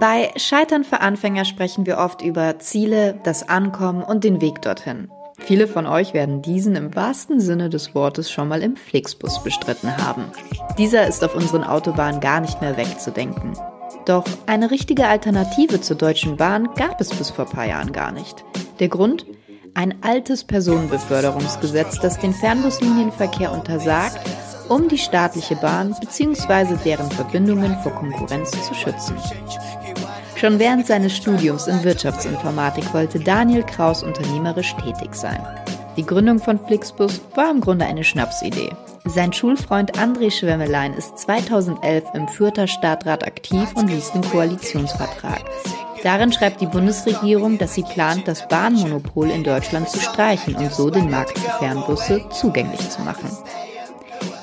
Bei Scheitern für Anfänger sprechen wir oft über Ziele, das Ankommen und den Weg dorthin. Viele von euch werden diesen im wahrsten Sinne des Wortes schon mal im Flixbus bestritten haben. Dieser ist auf unseren Autobahnen gar nicht mehr wegzudenken. Doch eine richtige Alternative zur Deutschen Bahn gab es bis vor ein paar Jahren gar nicht. Der Grund? Ein altes Personenbeförderungsgesetz, das den Fernbuslinienverkehr untersagt, um die staatliche Bahn bzw. deren Verbindungen vor Konkurrenz zu schützen. Schon während seines Studiums in Wirtschaftsinformatik wollte Daniel Kraus unternehmerisch tätig sein. Die Gründung von Flixbus war im Grunde eine Schnapsidee. Sein Schulfreund André Schwemmelein ist 2011 im Fürther Stadtrat aktiv und liest den Koalitionsvertrag. Darin schreibt die Bundesregierung, dass sie plant, das Bahnmonopol in Deutschland zu streichen und so den Markt für Fernbusse zugänglich zu machen.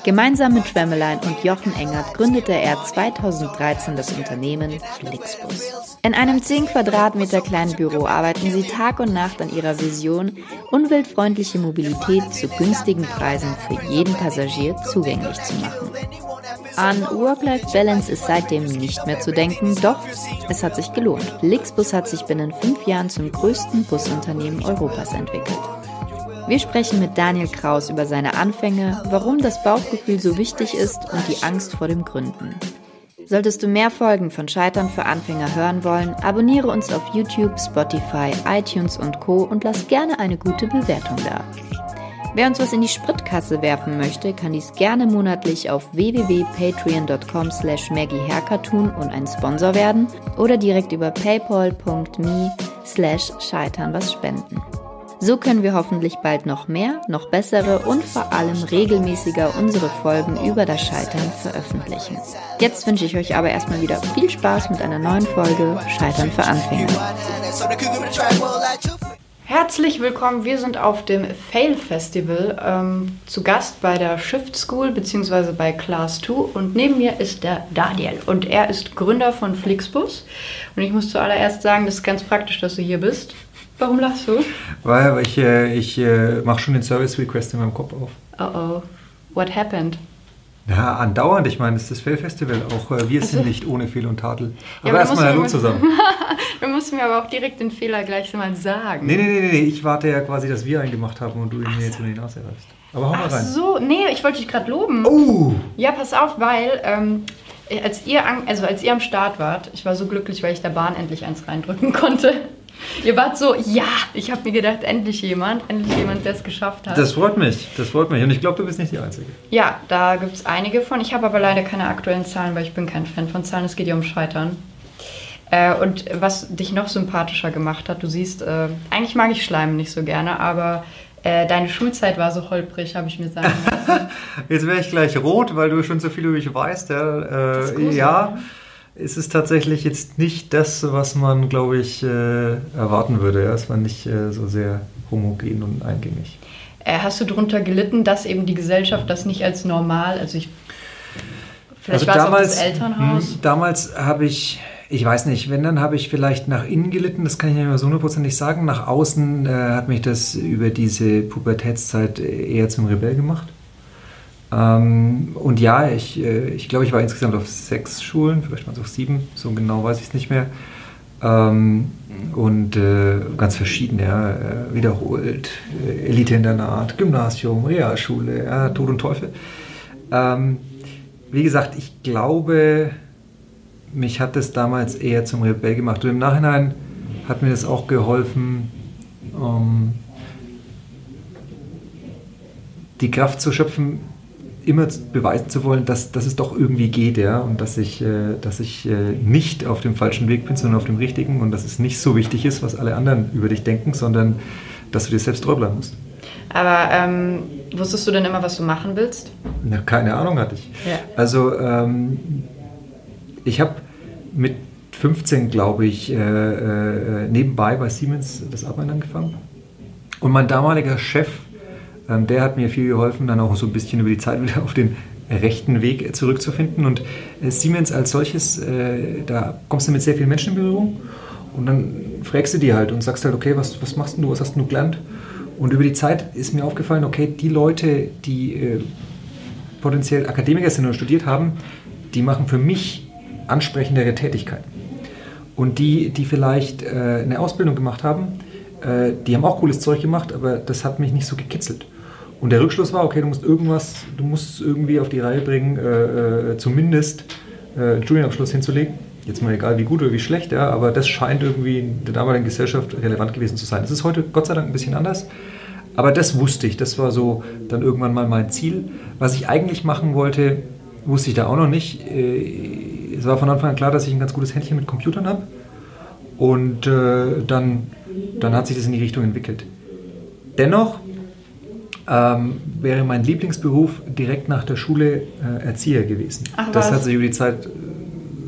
Gemeinsam mit Schwemmelein und Jochen Engert gründete er 2013 das Unternehmen Flixbus. In einem 10 Quadratmeter kleinen Büro arbeiten sie Tag und Nacht an ihrer Vision, umweltfreundliche Mobilität zu günstigen Preisen für jeden Passagier zugänglich zu machen. An Work-Life-Balance ist seitdem nicht mehr zu denken, doch es hat sich gelohnt. Flixbus hat sich binnen fünf Jahren zum größten Busunternehmen Europas entwickelt. Wir sprechen mit Daniel Kraus über seine Anfänge, warum das Bauchgefühl so wichtig ist und die Angst vor dem Gründen. Solltest du mehr Folgen von Scheitern für Anfänger hören wollen, abonniere uns auf YouTube, Spotify, iTunes und Co. und lass gerne eine gute Bewertung da. Wer uns was in die Spritkasse werfen möchte, kann dies gerne monatlich auf www.patreon.com slash maggieherker tun und ein Sponsor werden oder direkt über paypal.me slash scheitern was spenden. So können wir hoffentlich bald noch mehr, noch bessere und vor allem regelmäßiger unsere Folgen über das Scheitern veröffentlichen. Jetzt wünsche ich euch aber erstmal wieder viel Spaß mit einer neuen Folge Scheitern für Anfänger. Herzlich willkommen, wir sind auf dem Fail Festival ähm, zu Gast bei der Shift School bzw. bei Class 2 und neben mir ist der Daniel und er ist Gründer von Flixbus und ich muss zuallererst sagen, das ist ganz praktisch, dass du hier bist. Warum lachst du? Weil ich, äh, ich äh, mache schon den Service Request in meinem Kopf auf. Oh oh. What happened? Ja, andauernd. Ich meine, es ist das Fail-Festival. Auch äh, wir also, sind nicht ohne Fehl und Tadel. Aber ja, erstmal Hallo zusammen. du musst mir aber auch direkt den Fehler gleich mal sagen. Nee, nee, nee, nee. Ich warte ja quasi, dass wir einen gemacht haben und du ihn mir jetzt in die Nase reißt. Aber hau mal rein. Ach so, nee, ich wollte dich gerade loben. Oh! Ja, pass auf, weil ähm, als, ihr an, also als ihr am Start wart, ich war so glücklich, weil ich der Bahn endlich eins reindrücken konnte. Ihr wart so, ja, ich habe mir gedacht, endlich jemand, endlich jemand, der es geschafft hat. Das freut mich, das freut mich. Und ich glaube, du bist nicht die Einzige. Ja, da gibt es einige von. Ich habe aber leider keine aktuellen Zahlen, weil ich bin kein Fan von Zahlen. Es geht ja um Scheitern. Äh, und was dich noch sympathischer gemacht hat, du siehst, äh, eigentlich mag ich Schleim nicht so gerne, aber äh, deine Schulzeit war so holprig, habe ich mir sagen lassen. Jetzt wäre ich gleich rot, weil du schon so viel über mich weißt. Ja, äh, ja es ist tatsächlich jetzt nicht das, was man, glaube ich, äh, erwarten würde. Ja? Es war nicht äh, so sehr homogen und eingängig. Äh, hast du darunter gelitten, dass eben die Gesellschaft das nicht als normal, also ich, vielleicht also war es das Elternhaus? Mh, hm, damals habe ich, ich weiß nicht, wenn, dann habe ich vielleicht nach innen gelitten, das kann ich nicht mehr so hundertprozentig sagen. Nach außen äh, hat mich das über diese Pubertätszeit eher zum Rebell gemacht. Ähm, und ja, ich, äh, ich glaube, ich war insgesamt auf sechs Schulen, vielleicht waren es auch sieben, so genau weiß ich es nicht mehr. Ähm, und äh, ganz verschieden, ja, äh, wiederholt, äh, Elite-Internat, Gymnasium, Realschule, ja, Tod und Teufel. Ähm, wie gesagt, ich glaube, mich hat das damals eher zum Rebell gemacht. Und im Nachhinein hat mir das auch geholfen, ähm, die Kraft zu schöpfen, immer beweisen zu wollen, dass, dass es doch irgendwie geht, ja, und dass ich, äh, dass ich äh, nicht auf dem falschen Weg bin, sondern auf dem richtigen und dass es nicht so wichtig ist, was alle anderen über dich denken, sondern dass du dir selbst treu bleiben musst. Aber ähm, wusstest du denn immer, was du machen willst? Na, keine Ahnung hatte ich. Ja. Also ähm, ich habe mit 15, glaube ich, äh, äh, nebenbei bei Siemens das Arbeiten angefangen. Und mein damaliger Chef ähm, der hat mir viel geholfen, dann auch so ein bisschen über die Zeit wieder auf den rechten Weg zurückzufinden. Und äh, Siemens als solches, äh, da kommst du mit sehr vielen Menschen in Berührung und dann fragst du die halt und sagst halt, okay, was, was machst du, was hast du gelernt? Und über die Zeit ist mir aufgefallen, okay, die Leute, die äh, potenziell Akademiker sind und studiert haben, die machen für mich ansprechendere Tätigkeiten. Und die, die vielleicht äh, eine Ausbildung gemacht haben, äh, die haben auch cooles Zeug gemacht, aber das hat mich nicht so gekitzelt. Und der Rückschluss war, okay, du musst irgendwas, du musst irgendwie auf die Reihe bringen, äh, äh zumindest äh, einen Studienabschluss hinzulegen. Jetzt mal egal, wie gut oder wie schlecht, ja, aber das scheint irgendwie in der damaligen Gesellschaft relevant gewesen zu sein. Das ist heute Gott sei Dank ein bisschen anders. Aber das wusste ich, das war so dann irgendwann mal mein Ziel. Was ich eigentlich machen wollte, wusste ich da auch noch nicht. Äh, es war von Anfang an klar, dass ich ein ganz gutes Händchen mit Computern habe. Und äh, dann, dann hat sich das in die Richtung entwickelt. Dennoch ähm, wäre mein Lieblingsberuf direkt nach der Schule äh, Erzieher gewesen. Ach, das hat sich über die Zeit äh,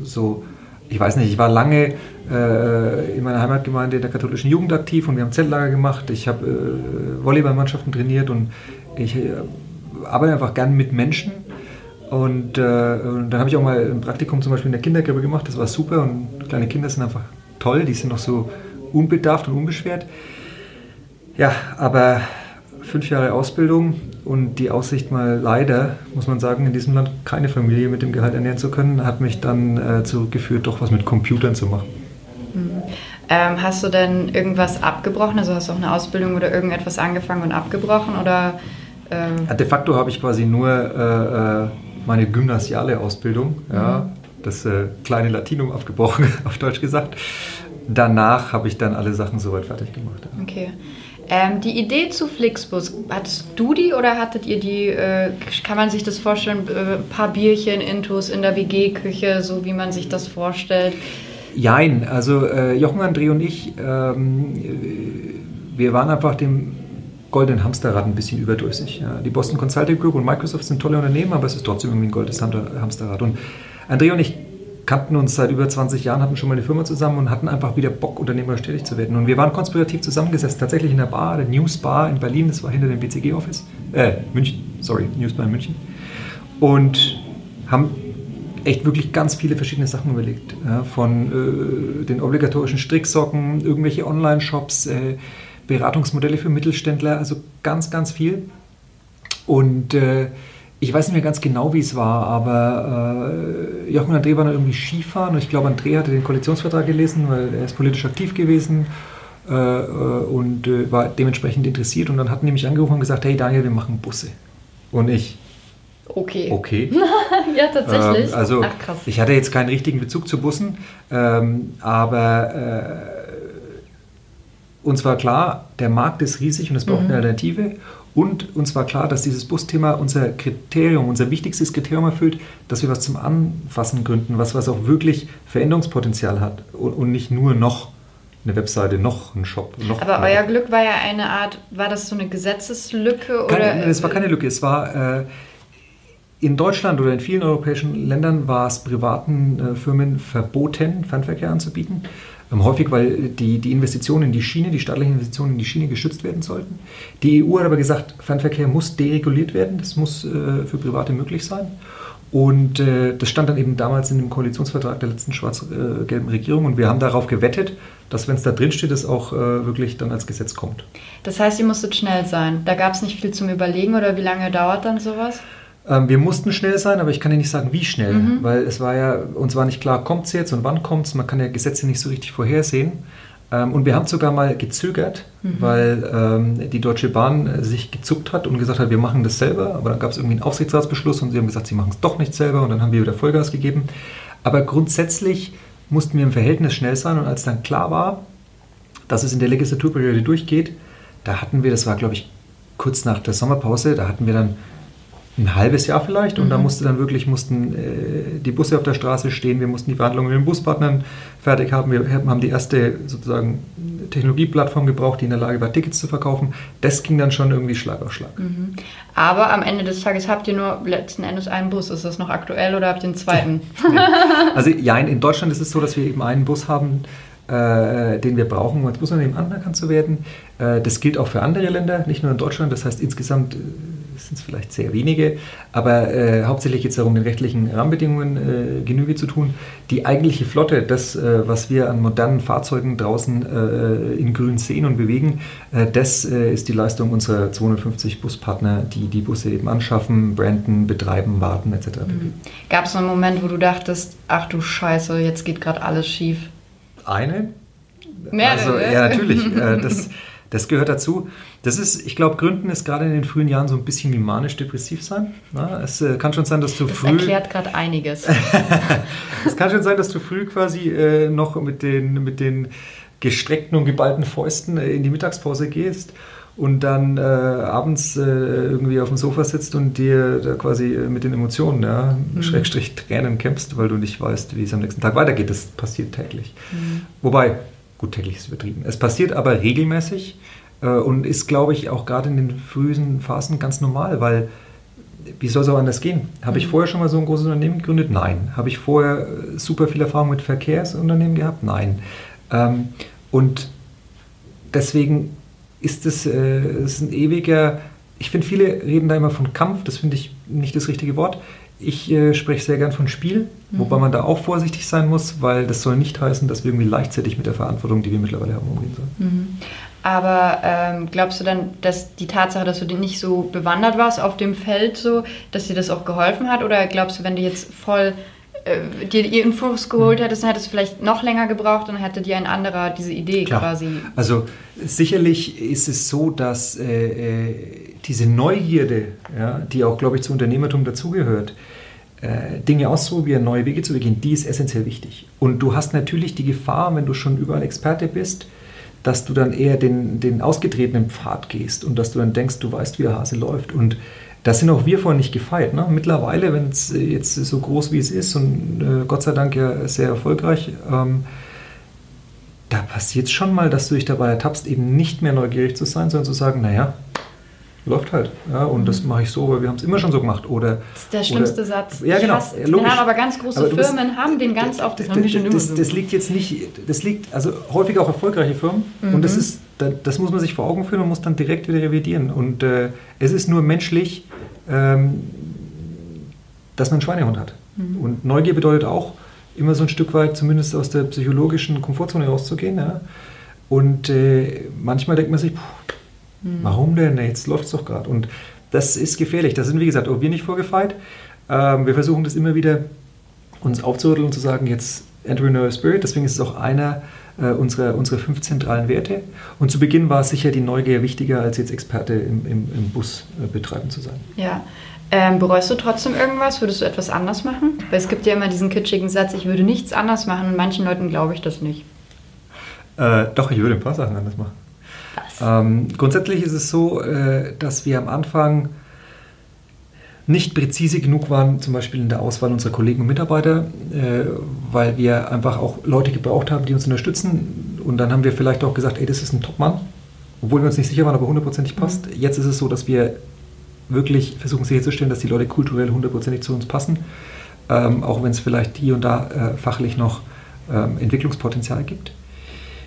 so, ich weiß nicht, ich war lange äh, in meiner Heimatgemeinde in der katholischen Jugend aktiv und wir haben Zeltlager gemacht. Ich habe äh, Volleyballmannschaften trainiert und ich äh, arbeite einfach gern mit Menschen. Und, äh, und dann habe ich auch mal ein Praktikum zum Beispiel in der Kindergrippe gemacht, das war super und kleine Kinder sind einfach toll, die sind noch so unbedarft und unbeschwert. Ja, aber fünf Jahre Ausbildung und die Aussicht mal leider, muss man sagen, in diesem Land keine Familie mit dem Gehalt ernähren zu können, hat mich dann äh, zurückgeführt, doch was mit Computern zu machen. Mhm. Ähm, hast du denn irgendwas abgebrochen? Also hast du auch eine Ausbildung oder irgendetwas angefangen und abgebrochen? Oder, ähm ja, de facto habe ich quasi nur äh, äh meine gymnasiale Ausbildung, mhm. ja, das äh, kleine Latinum abgebrochen, auf Deutsch gesagt. Danach habe ich dann alle Sachen soweit fertig gemacht. Ja. Okay. Ähm, die Idee zu Flixbus, hattest du die oder hattet ihr die, äh, kann man sich das vorstellen, äh, ein paar Bierchen, Intus in der WG-Küche, so wie man sich das vorstellt? Jein, also äh, Jochen, André und ich, ähm, wir waren einfach dem goldenen Hamsterrad ein bisschen überdrüssig. Ja. Die Boston Consulting Group und Microsoft sind tolle Unternehmen, aber es ist trotzdem irgendwie ein goldenes Hamsterrad. Und André und ich kannten uns seit über 20 Jahren, hatten schon mal eine Firma zusammen und hatten einfach wieder Bock, unternehmerisch tätig zu werden. Und wir waren konspirativ zusammengesetzt, tatsächlich in der Bar, der News Bar in Berlin, das war hinter dem BCG-Office, äh, München, sorry, News Bar in München. Und haben echt wirklich ganz viele verschiedene Sachen überlegt. Ja, von äh, den obligatorischen Stricksocken, irgendwelche Online-Shops, äh, Beratungsmodelle für Mittelständler, also ganz, ganz viel. Und äh, ich weiß nicht mehr ganz genau, wie es war, aber äh, Jochen und André waren irgendwie Skifahren und ich glaube, André hatte den Koalitionsvertrag gelesen, weil er ist politisch aktiv gewesen äh, äh und äh, war dementsprechend interessiert und dann hatten die mich angerufen und gesagt, hey Daniel, wir machen Busse. Und ich, Okay. Okay. ja, tatsächlich. Ähm, also Ach, krass. ich hatte jetzt keinen richtigen Bezug zu Bussen, ähm, aber äh, uns war klar, der Markt ist riesig und es braucht mhm. eine Alternative. Und uns war klar, dass dieses Busthema unser Kriterium, unser wichtigstes Kriterium erfüllt, dass wir was zum Anfassen gründen, was, was auch wirklich Veränderungspotenzial hat und, und nicht nur noch eine Webseite, noch ein Shop. Noch Aber euer Glück war ja eine Art, war das so eine Gesetzeslücke? Keine, es war keine Lücke, es war... Äh, in Deutschland oder in vielen europäischen Ländern war es privaten äh, Firmen verboten, Fernverkehr anzubieten. Ähm, häufig, weil die, die Investitionen in die Schiene, die staatlichen Investitionen in die Schiene geschützt werden sollten. Die EU hat aber gesagt, Fernverkehr muss dereguliert werden, das muss äh, für Private möglich sein. Und äh, das stand dann eben damals in dem Koalitionsvertrag der letzten schwarz-gelben Regierung. Und wir haben darauf gewettet, dass, wenn es da drin steht, es auch äh, wirklich dann als Gesetz kommt. Das heißt, ihr musstet schnell sein. Da gab es nicht viel zum Überlegen oder wie lange dauert dann sowas? Ähm, wir mussten schnell sein, aber ich kann dir nicht sagen, wie schnell, mhm. weil es war ja, uns war nicht klar, kommt es jetzt und wann kommt es. Man kann ja Gesetze nicht so richtig vorhersehen. Ähm, und wir haben sogar mal gezögert, mhm. weil ähm, die Deutsche Bahn sich gezuckt hat und gesagt hat, wir machen das selber. Aber dann gab es irgendwie einen Aufsichtsratsbeschluss und sie haben gesagt, sie machen es doch nicht selber und dann haben wir wieder Vollgas gegeben. Aber grundsätzlich mussten wir im Verhältnis schnell sein und als dann klar war, dass es in der Legislaturperiode durchgeht, da hatten wir, das war glaube ich kurz nach der Sommerpause, da hatten wir dann ein halbes Jahr vielleicht und mhm. da musste dann wirklich mussten äh, die Busse auf der Straße stehen, wir mussten die Verhandlungen mit den Buspartnern fertig haben, wir haben die erste sozusagen Technologieplattform gebraucht, die in der Lage war, Tickets zu verkaufen. Das ging dann schon irgendwie Schlag auf Schlag. Mhm. Aber am Ende des Tages habt ihr nur letzten Endes einen Bus. Ist das noch aktuell oder habt ihr einen zweiten? Also ja, in Deutschland ist es so, dass wir eben einen Bus haben, äh, den wir brauchen, um als Busunternehmen anerkannt zu werden. Äh, das gilt auch für andere Länder, nicht nur in Deutschland. Das heißt, insgesamt äh, sind es vielleicht sehr wenige, aber äh, hauptsächlich geht es darum, den rechtlichen Rahmenbedingungen äh, Genüge zu tun. Die eigentliche Flotte, das, äh, was wir an modernen Fahrzeugen draußen äh, in Grün sehen und bewegen, äh, das äh, ist die Leistung unserer 250 Buspartner, die die Busse eben anschaffen, branden, betreiben, warten etc. Mhm. Gab es einen Moment, wo du dachtest, ach du Scheiße, jetzt geht gerade alles schief? Eine. Mehrere. Also, ja, natürlich. Das, das gehört dazu. Das ist, ich glaube, Gründen ist gerade in den frühen Jahren so ein bisschen wie manisch-depressiv sein. Na, es äh, kann schon sein, dass du das früh. erklärt gerade einiges. es kann schon sein, dass du früh quasi äh, noch mit den, mit den gestreckten und geballten Fäusten äh, in die Mittagspause gehst und dann äh, abends äh, irgendwie auf dem Sofa sitzt und dir da quasi äh, mit den Emotionen, ja, mhm. Schrägstrich Tränen kämpfst, weil du nicht weißt, wie es am nächsten Tag weitergeht. Das passiert täglich. Mhm. Wobei, gut, täglich ist übertrieben. Es passiert aber regelmäßig äh, und ist, glaube ich, auch gerade in den frühen Phasen ganz normal, weil wie soll es auch anders gehen? Habe ich mhm. vorher schon mal so ein großes Unternehmen gegründet? Nein. Habe ich vorher äh, super viel Erfahrung mit Verkehrsunternehmen gehabt? Nein. Ähm, und deswegen ist es äh, ist ein ewiger, ich finde, viele reden da immer von Kampf, das finde ich nicht das richtige Wort. Ich äh, spreche sehr gern von Spiel, mhm. wobei man da auch vorsichtig sein muss, weil das soll nicht heißen, dass wir irgendwie leichtfertig mit der Verantwortung, die wir mittlerweile haben, umgehen sollen. Mhm. Aber ähm, glaubst du dann, dass die Tatsache, dass du nicht so bewandert warst auf dem Feld, so, dass dir das auch geholfen hat? Oder glaubst du, wenn du jetzt voll äh, dir die Infos geholt mhm. hättest, dann hättest du vielleicht noch länger gebraucht und hätte dir ein anderer diese Idee Klar. quasi. Also sicherlich ist es so, dass äh, äh, diese Neugierde, ja, die auch, glaube ich, zu Unternehmertum dazugehört, äh, Dinge auszuprobieren, neue Wege zu gehen, die ist essentiell wichtig. Und du hast natürlich die Gefahr, wenn du schon überall Experte bist, dass du dann eher den, den ausgetretenen Pfad gehst und dass du dann denkst, du weißt, wie der Hase läuft. Und das sind auch wir vorhin nicht gefeit. Ne? Mittlerweile, wenn es jetzt so groß wie es ist und äh, Gott sei Dank ja sehr erfolgreich, ähm, da passiert es schon mal, dass du dich dabei ertappst, eben nicht mehr neugierig zu sein, sondern zu sagen, naja, läuft halt. Ja, und das mache ich so, weil wir haben es immer schon so gemacht. Oder, das ist der schlimmste oder, Satz. Ja, genau. Hasse, logisch. Haben aber ganz große aber Firmen bist, haben den ganz auf das, das, das, das, liegt jetzt nicht, das liegt, also häufig auch erfolgreiche Firmen mhm. und das ist, das muss man sich vor Augen führen und muss dann direkt wieder revidieren. Und äh, es ist nur menschlich, ähm, dass man einen Schweinehund hat. Mhm. Und Neugier bedeutet auch, immer so ein Stück weit zumindest aus der psychologischen Komfortzone rauszugehen. Ja? Und äh, manchmal denkt man sich, puh, Mhm. Warum denn? Jetzt läuft es doch gerade. Und das ist gefährlich. Da sind, wie gesagt, auch wir nicht vorgefeit. Ähm, wir versuchen das immer wieder uns aufzurütteln und zu sagen, jetzt Entrepreneurial Spirit. Deswegen ist es auch einer äh, unserer, unserer fünf zentralen Werte. Und zu Beginn war es sicher die Neugier wichtiger, als jetzt Experte im, im, im Bus äh, betreiben zu sein. Ja. Ähm, bereust du trotzdem irgendwas? Würdest du etwas anders machen? Weil es gibt ja immer diesen kitschigen Satz, ich würde nichts anders machen und manchen Leuten glaube ich das nicht. Äh, doch, ich würde ein paar Sachen anders machen. Ähm, grundsätzlich ist es so, äh, dass wir am Anfang nicht präzise genug waren, zum Beispiel in der Auswahl unserer Kollegen und Mitarbeiter, äh, weil wir einfach auch Leute gebraucht haben, die uns unterstützen. Und dann haben wir vielleicht auch gesagt, ey, das ist ein Top-Mann, obwohl wir uns nicht sicher waren, ob er hundertprozentig passt. Mhm. Jetzt ist es so, dass wir wirklich versuchen sicherzustellen, dass die Leute kulturell hundertprozentig zu uns passen, ähm, auch wenn es vielleicht hier und da äh, fachlich noch ähm, Entwicklungspotenzial gibt.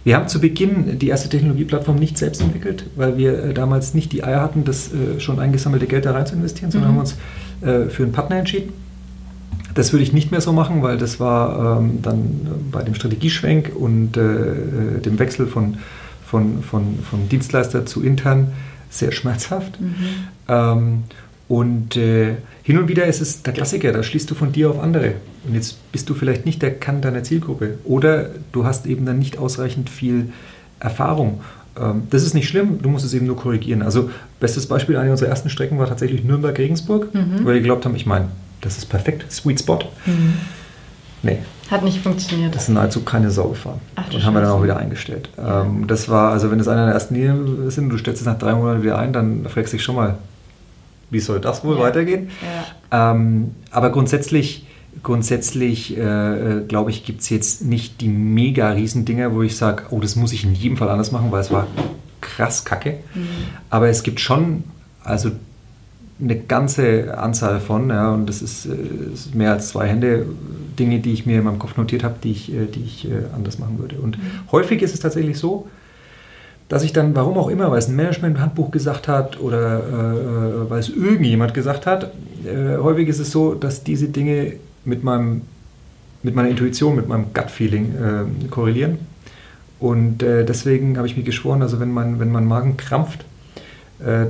Wir haben zu Beginn die erste Technologieplattform nicht selbst entwickelt, weil wir äh, damals nicht die Eier hatten, das äh, schon eingesammelte Geld da rein zu investieren, sondern mhm. haben uns äh, für einen Partner entschieden. Das würde ich nicht mehr so machen, weil das war ähm, dann bei dem Strategieschwenk und dem Wechsel von, von, von, von Dienstleister zu intern sehr schmerzhaft. Mhm. Ähm, und äh, hin und wieder ist es der Klassiker, da schließt du von dir auf andere. Und jetzt bist du vielleicht nicht der Kern deiner Zielgruppe. Oder du hast eben dann nicht ausreichend viel Erfahrung. Ähm, das ist nicht schlimm, du musst es eben nur korrigieren. Also, bestes Beispiel, eine unserer ersten Strecken war tatsächlich Nürnberg-Regensburg, mhm. weil wir geglaubt haben, ich meine, das ist perfekt, Sweet Spot. Mhm. Nee. Hat nicht funktioniert. Das sind nahezu keine Sau gefahren. Ach, und haben wir dann auch wieder eingestellt. Ähm, das war, also wenn es einer der ersten Linien sind und du stellst es nach drei Monaten wieder ein, dann fragst du dich schon mal, wie soll das wohl ja. weitergehen? Ja. Ähm, aber grundsätzlich, grundsätzlich äh, glaube ich, gibt es jetzt nicht die mega riesen Dinger, wo ich sage, oh, das muss ich in jedem Fall anders machen, weil es war krass kacke. Mhm. Aber es gibt schon, also eine ganze Anzahl von, ja, und das ist, äh, ist, mehr als zwei Hände, Dinge, die ich mir in meinem Kopf notiert habe, die ich, äh, die ich äh, anders machen würde. Und mhm. häufig ist es tatsächlich so, dass ich dann, warum auch immer, weil es ein Management-Handbuch gesagt hat oder äh, weil es irgendjemand gesagt hat, äh, häufig ist es so, dass diese Dinge mit, meinem, mit meiner Intuition, mit meinem Gut-Feeling äh, korrelieren. Und äh, deswegen habe ich mir geschworen, also wenn mein, wenn mein Magen krampft, äh,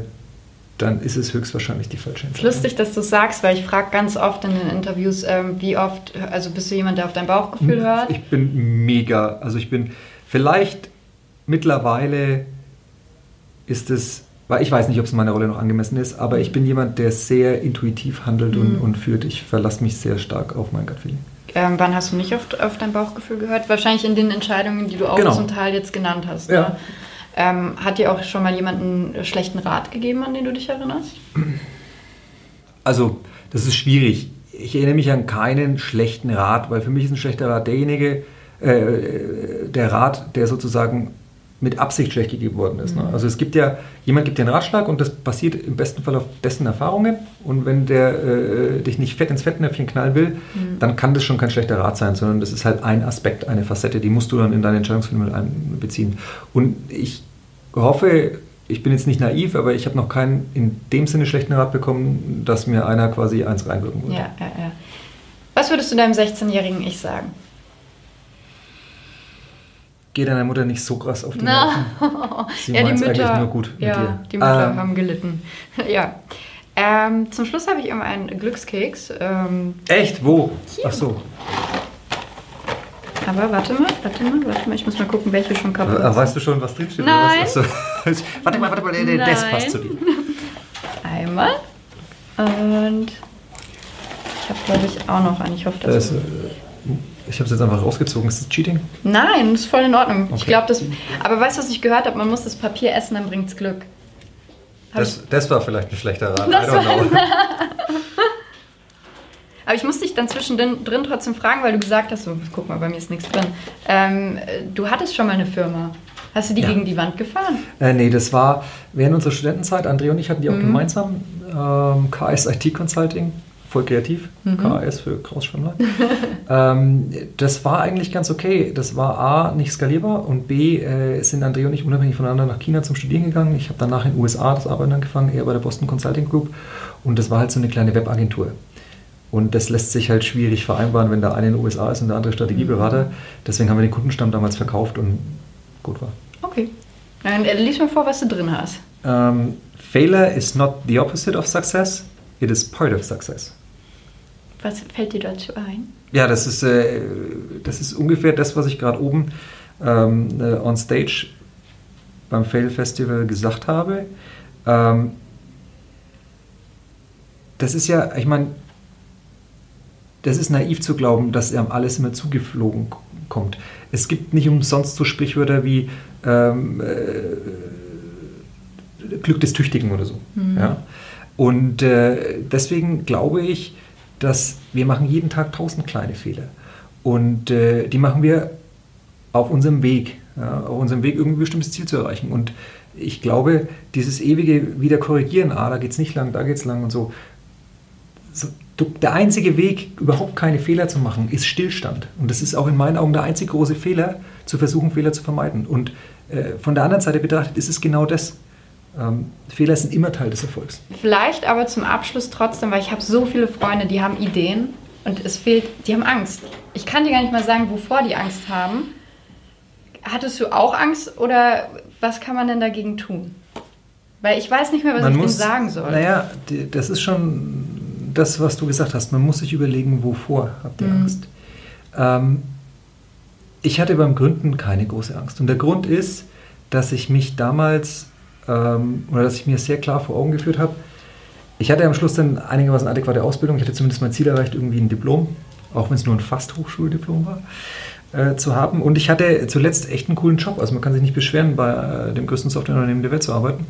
dann ist es höchstwahrscheinlich die falsche Entscheidung. Es ist lustig, dass du sagst, weil ich frage ganz oft in den Interviews, ähm, wie oft, also bist du jemand, der auf dein Bauchgefühl hört? Ich bin mega, also ich bin vielleicht mittlerweile ist es, weil ich weiß nicht, ob es meiner Rolle noch angemessen ist, aber ich bin jemand, der sehr intuitiv handelt mhm. und, und führt. Ich verlasse mich sehr stark auf mein Gut-Feeling. Ähm, wann hast du nicht oft auf dein Bauchgefühl gehört? Wahrscheinlich in den Entscheidungen, die du auch genau. zum Teil jetzt genannt hast. Ja. Ne? Ähm, hat dir auch schon mal jemand einen schlechten Rat gegeben, an den du dich erinnerst? Also, das ist schwierig. Ich erinnere mich an keinen schlechten Rat, weil für mich ist ein schlechter Rat derjenige, äh, der Rat, der sozusagen mit Absicht schlecht gegeben worden ist. Ne? Mhm. Also es gibt ja, jemand gibt dir einen Ratschlag und das basiert im besten Fall auf dessen Erfahrungen und wenn der äh, dich nicht fett ins Fettnäpfchen knallen will, mhm. dann kann das schon kein schlechter Rat sein, sondern das ist halt ein Aspekt, eine Facette, die musst du dann in deine Entscheidungsfindung mit einbeziehen. Und ich hoffe, ich bin jetzt nicht naiv, aber ich habe noch keinen in dem Sinne schlechten Rat bekommen, dass mir einer quasi eins reinwirken würde. Ja, ja, ja. Was würdest du deinem 16-jährigen Ich sagen? Geh deiner Mutter nicht so krass auf die Nerven. Sie ja, die Mütter, eigentlich nur gut ja, dir. die Mütter ähm, haben gelitten. ja. Ähm, zum Schluss habe ich immer einen Glückskeks. Ähm, Echt? Wo? Hier. Ach so. Aber warte mal, warte mal, warte mal. Ich muss mal gucken, welche schon kaputt sind. Weißt du schon, was drinsteht? Nein. Was? warte mal, warte mal, der, Nein. das passt zu dir. Einmal. Und ich habe, glaube ich, auch noch einen. Ich hoffe, dass... Das, äh, ich habe es jetzt einfach rausgezogen. Ist das Cheating? Nein, das ist voll in Ordnung. Okay. Ich glaube, das. Aber weißt du, was ich gehört habe? Man muss das Papier essen, dann bringt es Glück. Das, das, war vielleicht ein schlechter Rat. Das I don't know. Aber ich musste dich dann zwischendrin trotzdem fragen, weil du gesagt hast, so, guck mal, bei mir ist nichts drin. Ähm, du hattest schon mal eine Firma. Hast du die ja. gegen die Wand gefahren? Äh, nee, das war während unserer Studentenzeit. André und ich hatten die auch mhm. gemeinsam. Ähm, KS IT Consulting voll kreativ, mhm. KAS für Krausschwemmler. ähm, das war eigentlich ganz okay. Das war A, nicht skalierbar und B, äh, sind André und ich unabhängig voneinander nach China zum Studieren gegangen. Ich habe danach in den USA das Arbeiten angefangen, eher bei der Boston Consulting Group und das war halt so eine kleine Webagentur. Und das lässt sich halt schwierig vereinbaren, wenn der eine in den USA ist und der andere Strategieberater. Mhm. Deswegen haben wir den Kundenstamm damals verkauft und gut war. Okay. Dann äh, lies mal vor, was du drin hast. Um, ähm, failure is not the opposite of success, it is part of success. Was fällt dir dazu ein? Ja, das ist, äh, das ist ungefähr das, was ich gerade oben ähm, äh, on stage beim Fail Festival gesagt habe. Ähm, das ist ja, ich meine, das ist naiv zu glauben, dass einem alles immer zugeflogen kommt. Es gibt nicht umsonst so Sprichwörter wie ähm, äh, Glück des Tüchtigen oder so. Mhm. Ja? Und äh, deswegen glaube ich, dass wir machen jeden Tag tausend kleine Fehler. Und äh, die machen wir auf unserem Weg, ja, auf unserem Weg, irgendwie ein bestimmtes Ziel zu erreichen. Und ich glaube, dieses ewige wieder korrigieren, ah, da geht es nicht lang, da geht es lang und so, so der einzige Weg, überhaupt keine Fehler zu machen, ist Stillstand. Und das ist auch in meinen Augen der einzige große Fehler, zu versuchen, Fehler zu vermeiden. Und äh, von der anderen Seite betrachtet ist es genau das. Ähm, Fehler sind immer Teil des Erfolgs. Vielleicht aber zum Abschluss trotzdem, weil ich habe so viele Freunde, die haben Ideen und es fehlt, die haben Angst. Ich kann dir gar nicht mal sagen, wovor die Angst haben. Hattest du auch Angst oder was kann man denn dagegen tun? Weil ich weiß nicht mehr, was man ich muss, sagen soll. Naja, das ist schon das, was du gesagt hast. Man muss sich überlegen, wovor habt ihr mhm. Angst. Ähm, ich hatte beim Gründen keine große Angst. Und der Grund ist, dass ich mich damals ähm, oder dass ich mir sehr klar vor Augen geführt habe. Ich hatte am Schluss dann einigermaßen adäquate Ausbildung. Ich hatte zumindest mein Ziel erreicht, irgendwie ein Diplom, auch wenn es nur ein fast Hochschuldiplom war, äh, zu haben. Und ich hatte zuletzt echt einen coolen Job. Also man kann sich nicht beschweren, bei äh, dem größten Softwareunternehmen der Welt zu arbeiten.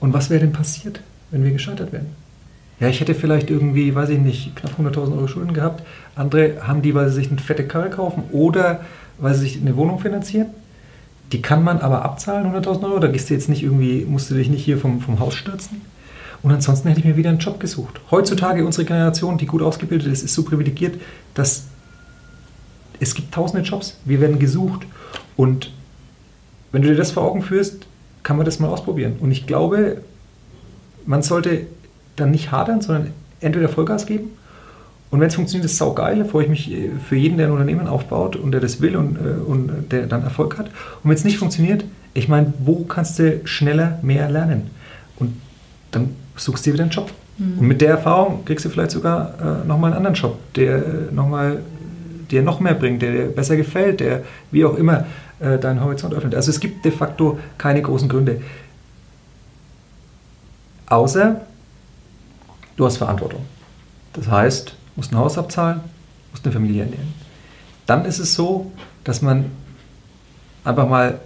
Und was wäre denn passiert, wenn wir gescheitert wären? Ja, ich hätte vielleicht irgendwie, weiß ich nicht, knapp 100.000 Euro Schulden gehabt. Andere haben die, weil sie sich eine fette Karre kaufen oder weil sie sich eine Wohnung finanzieren. Die kann man aber abzahlen, 100.000 Euro. Da gehst du jetzt nicht irgendwie, musst du dich nicht hier vom, vom Haus stürzen. Und ansonsten hätte ich mir wieder einen Job gesucht. Heutzutage unsere Generation, die gut ausgebildet ist, ist so privilegiert, dass es gibt tausende Jobs. Wir werden gesucht. Und wenn du dir das vor Augen führst, kann man das mal ausprobieren. Und ich glaube, man sollte dann nicht hadern, sondern entweder Vollgas geben und wenn es funktioniert, ist es saugeil. Freue ich mich äh, für jeden, der ein Unternehmen aufbaut und der das will und, äh, und der dann Erfolg hat. Und wenn es nicht funktioniert, ich meine, wo kannst du schneller mehr lernen? Und dann suchst du dir wieder einen Job. Mhm. Und mit der Erfahrung kriegst du vielleicht sogar äh, nochmal einen anderen Job, der äh, nochmal dir noch mehr bringt, der dir besser gefällt, der wie auch immer äh, deinen Horizont öffnet. Also es gibt de facto keine großen Gründe. Außer du hast Verantwortung. Das heißt, musst ein Haus abzahlen, musst eine Familie ernähren. Dann ist es so, dass man einfach mal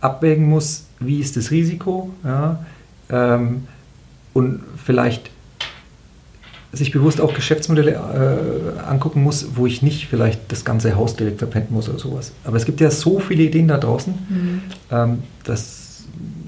abwägen muss, wie ist das Risiko ja, ähm, und vielleicht sich bewusst auch Geschäftsmodelle äh, angucken muss, wo ich nicht vielleicht das ganze Haus direkt verpenten muss oder sowas. Aber es gibt ja so viele Ideen da draußen, mhm. ähm, das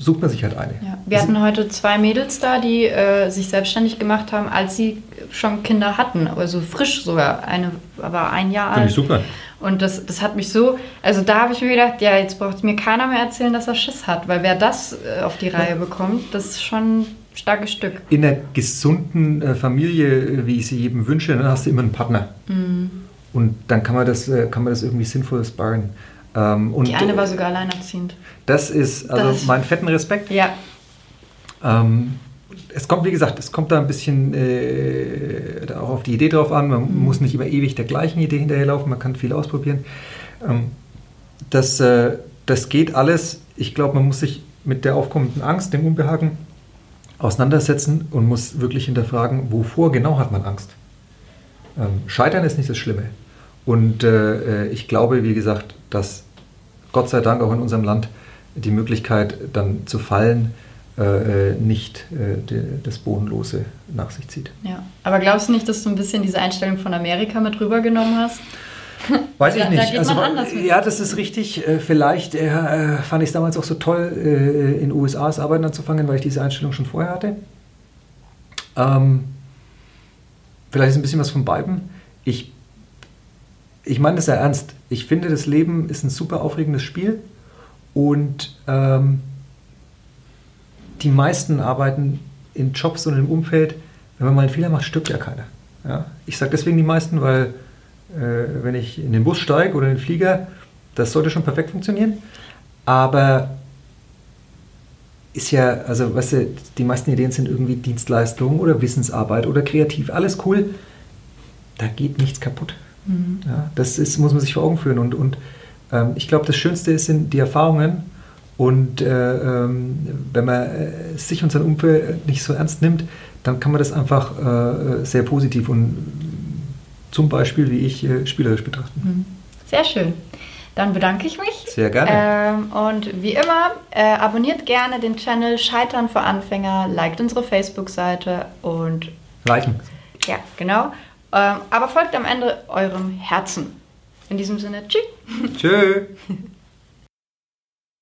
sucht man sich halt eine. Ja. Wir hatten heute zwei Mädels da, die äh, sich selbstständig gemacht haben, als sie schon Kinder hatten, also frisch sogar. Eine war ein Jahr alt. Finde ich super. Und das, das hat mich so, also da habe ich mir gedacht, ja, jetzt braucht mir keiner mehr erzählen, dass er Schiss hat, weil wer das äh, auf die Reihe bekommt, das ist schon starkes Stück. In einer gesunden äh, Familie, wie ich sie jedem wünsche, dann hast du immer einen Partner. Mhm. Und dann kann man das, äh, kann man das irgendwie sinnvoll sparen. Ähm, Die eine war sogar alleinerziehend. Das ist also das, mein fetten Respekt. Ja. Ähm, es kommt, wie gesagt, es kommt da ein bisschen äh, auch auf die Idee drauf an. Man mhm. muss nicht immer ewig der gleichen Idee hinterherlaufen, man kann viel ausprobieren. Ähm, das, äh, das geht alles. Ich glaube, man muss sich mit der aufkommenden Angst, dem Unbehagen auseinandersetzen und muss wirklich hinterfragen, wovor genau hat man Angst. Ähm, Scheitern ist nicht das Schlimme. Und äh, ich glaube, wie gesagt, dass Gott sei Dank auch in unserem Land die Möglichkeit, dann zu fallen, äh, nicht äh, de, das Bodenlose nach sich zieht. Ja, aber glaubst du nicht, dass du ein bisschen diese Einstellung von Amerika mit rübergenommen hast? Weiß ich nicht. Da also, ja, das ist richtig. Äh, vielleicht äh, fand ich es damals auch so toll, äh, in USA das Arbeiten anzufangen, weil ich diese Einstellung schon vorher hatte. Ähm, vielleicht ist ein bisschen was von beiden. Ich, ich meine das ja ernst. Ich finde, das Leben ist ein super aufregendes Spiel und ähm, die meisten arbeiten in Jobs und im Umfeld, wenn man mal einen Fehler macht, stirbt ja keiner. Ja? Ich sage deswegen die meisten, weil äh, wenn ich in den Bus steige oder in den Flieger, das sollte schon perfekt funktionieren. Aber ist ja, also weißt du, die meisten Ideen sind irgendwie Dienstleistungen oder Wissensarbeit oder kreativ, alles cool. Da geht nichts kaputt. Mhm. Ja, das ist, muss man sich vor Augen führen. Und, und ähm, ich glaube, das Schönste sind die Erfahrungen. Und äh, ähm, wenn man äh, sich und sein Umfeld nicht so ernst nimmt, dann kann man das einfach äh, sehr positiv und zum Beispiel, wie ich, äh, spielerisch betrachten. Mhm. Sehr schön. Dann bedanke ich mich. Sehr gerne. Ähm, und wie immer, äh, abonniert gerne den Channel Scheitern für Anfänger, liked unsere Facebook-Seite und. Liken. Ja, genau. Ähm, aber folgt am Ende eurem Herzen. In diesem Sinne, tschüss. Tschüss.